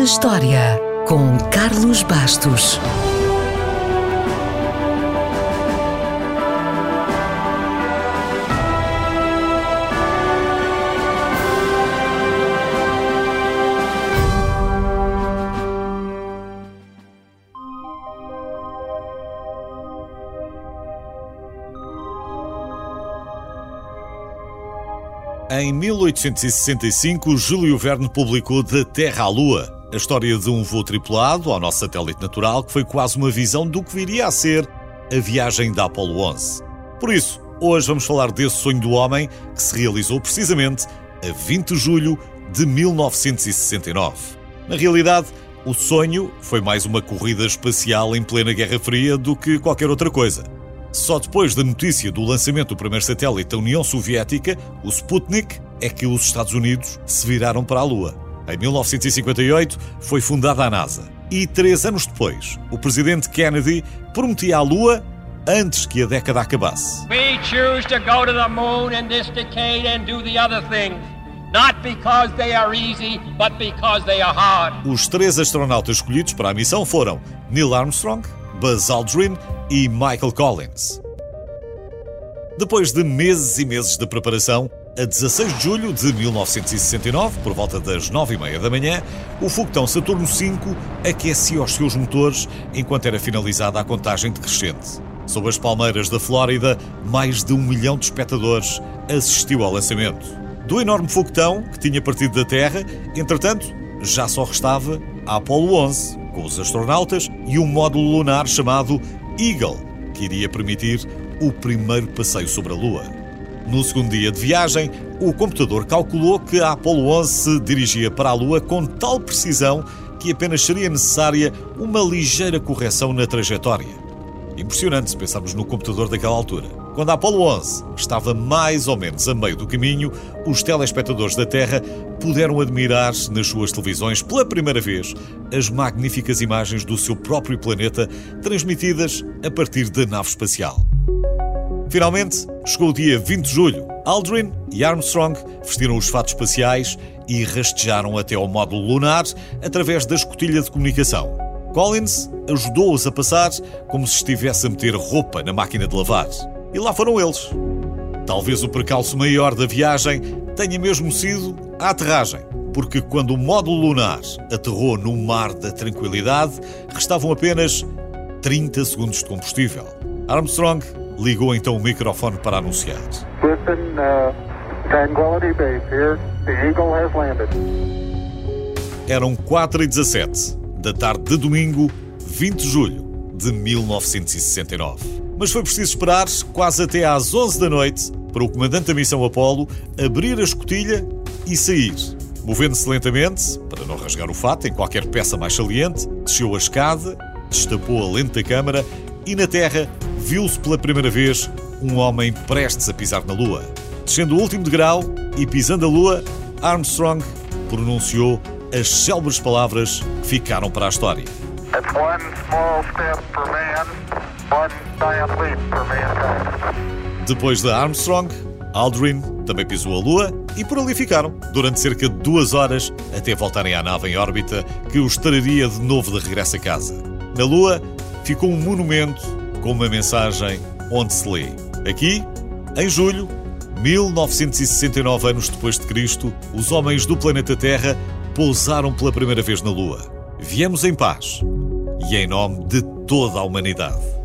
na História, com Carlos Bastos. Em 1865, Júlio Verne publicou Da Terra à Lua, a história de um voo tripulado ao nosso satélite natural que foi quase uma visão do que viria a ser a viagem da Apollo 11. Por isso, hoje vamos falar desse sonho do homem que se realizou precisamente a 20 de julho de 1969. Na realidade, o sonho foi mais uma corrida espacial em plena Guerra Fria do que qualquer outra coisa. Só depois da notícia do lançamento do primeiro satélite da União Soviética, o Sputnik, é que os Estados Unidos se viraram para a Lua. Em 1958 foi fundada a NASA. E três anos depois, o presidente Kennedy prometia a Lua antes que a década acabasse. We choose to go to the moon in this decade and do the other things. Not because they are easy, but because they are hard. Os três astronautas escolhidos para a missão foram Neil Armstrong, Buzz Aldrin e Michael Collins. Depois de meses e meses de preparação, a 16 de julho de 1969, por volta das 9h30 da manhã, o foguetão Saturno V aquecia os seus motores enquanto era finalizada a contagem decrescente. Sob as palmeiras da Flórida, mais de um milhão de espectadores assistiu ao lançamento. Do enorme foguetão que tinha partido da Terra, entretanto, já só restava a Apollo 11, com os astronautas e um módulo lunar chamado Eagle, que iria permitir o primeiro passeio sobre a Lua. No segundo dia de viagem, o computador calculou que a Apollo 11 se dirigia para a Lua com tal precisão que apenas seria necessária uma ligeira correção na trajetória. Impressionante se pensarmos no computador daquela altura. Quando a Apollo 11 estava mais ou menos a meio do caminho, os telespectadores da Terra puderam admirar nas suas televisões pela primeira vez as magníficas imagens do seu próprio planeta transmitidas a partir da nave espacial. Finalmente, chegou o dia 20 de julho. Aldrin e Armstrong vestiram os fatos espaciais e rastejaram até ao módulo lunar através da escotilha de comunicação. Collins ajudou-os a passar como se estivesse a meter roupa na máquina de lavar. E lá foram eles. Talvez o percalço maior da viagem tenha mesmo sido a aterragem, porque quando o módulo lunar aterrou no mar da tranquilidade, restavam apenas 30 segundos de combustível. Armstrong ligou então o microfone para anunciar. Uh, Tranquility Base here. The Eagle has landed. Eram 4 e 17 da tarde de domingo, 20 de julho de 1969. Mas foi preciso esperar quase até às 11 da noite para o comandante da missão Apollo abrir a escotilha e sair. Movendo-se lentamente, para não rasgar o fato em qualquer peça mais saliente, desceu a escada, destapou a lente da câmara e na Terra viu-se pela primeira vez um homem prestes a pisar na Lua. Descendo o último degrau e pisando a Lua, Armstrong pronunciou as célebres palavras que ficaram para a história. Man. Depois de Armstrong, Aldrin também pisou a Lua e por ali ficaram, durante cerca de duas horas até voltarem à nave em órbita que os traria de novo de regresso a casa. Na Lua ficou um monumento com uma mensagem onde se lê: Aqui, em julho, 1969 anos depois de Cristo, os homens do planeta Terra pousaram pela primeira vez na Lua. Viemos em paz e em nome de toda a humanidade.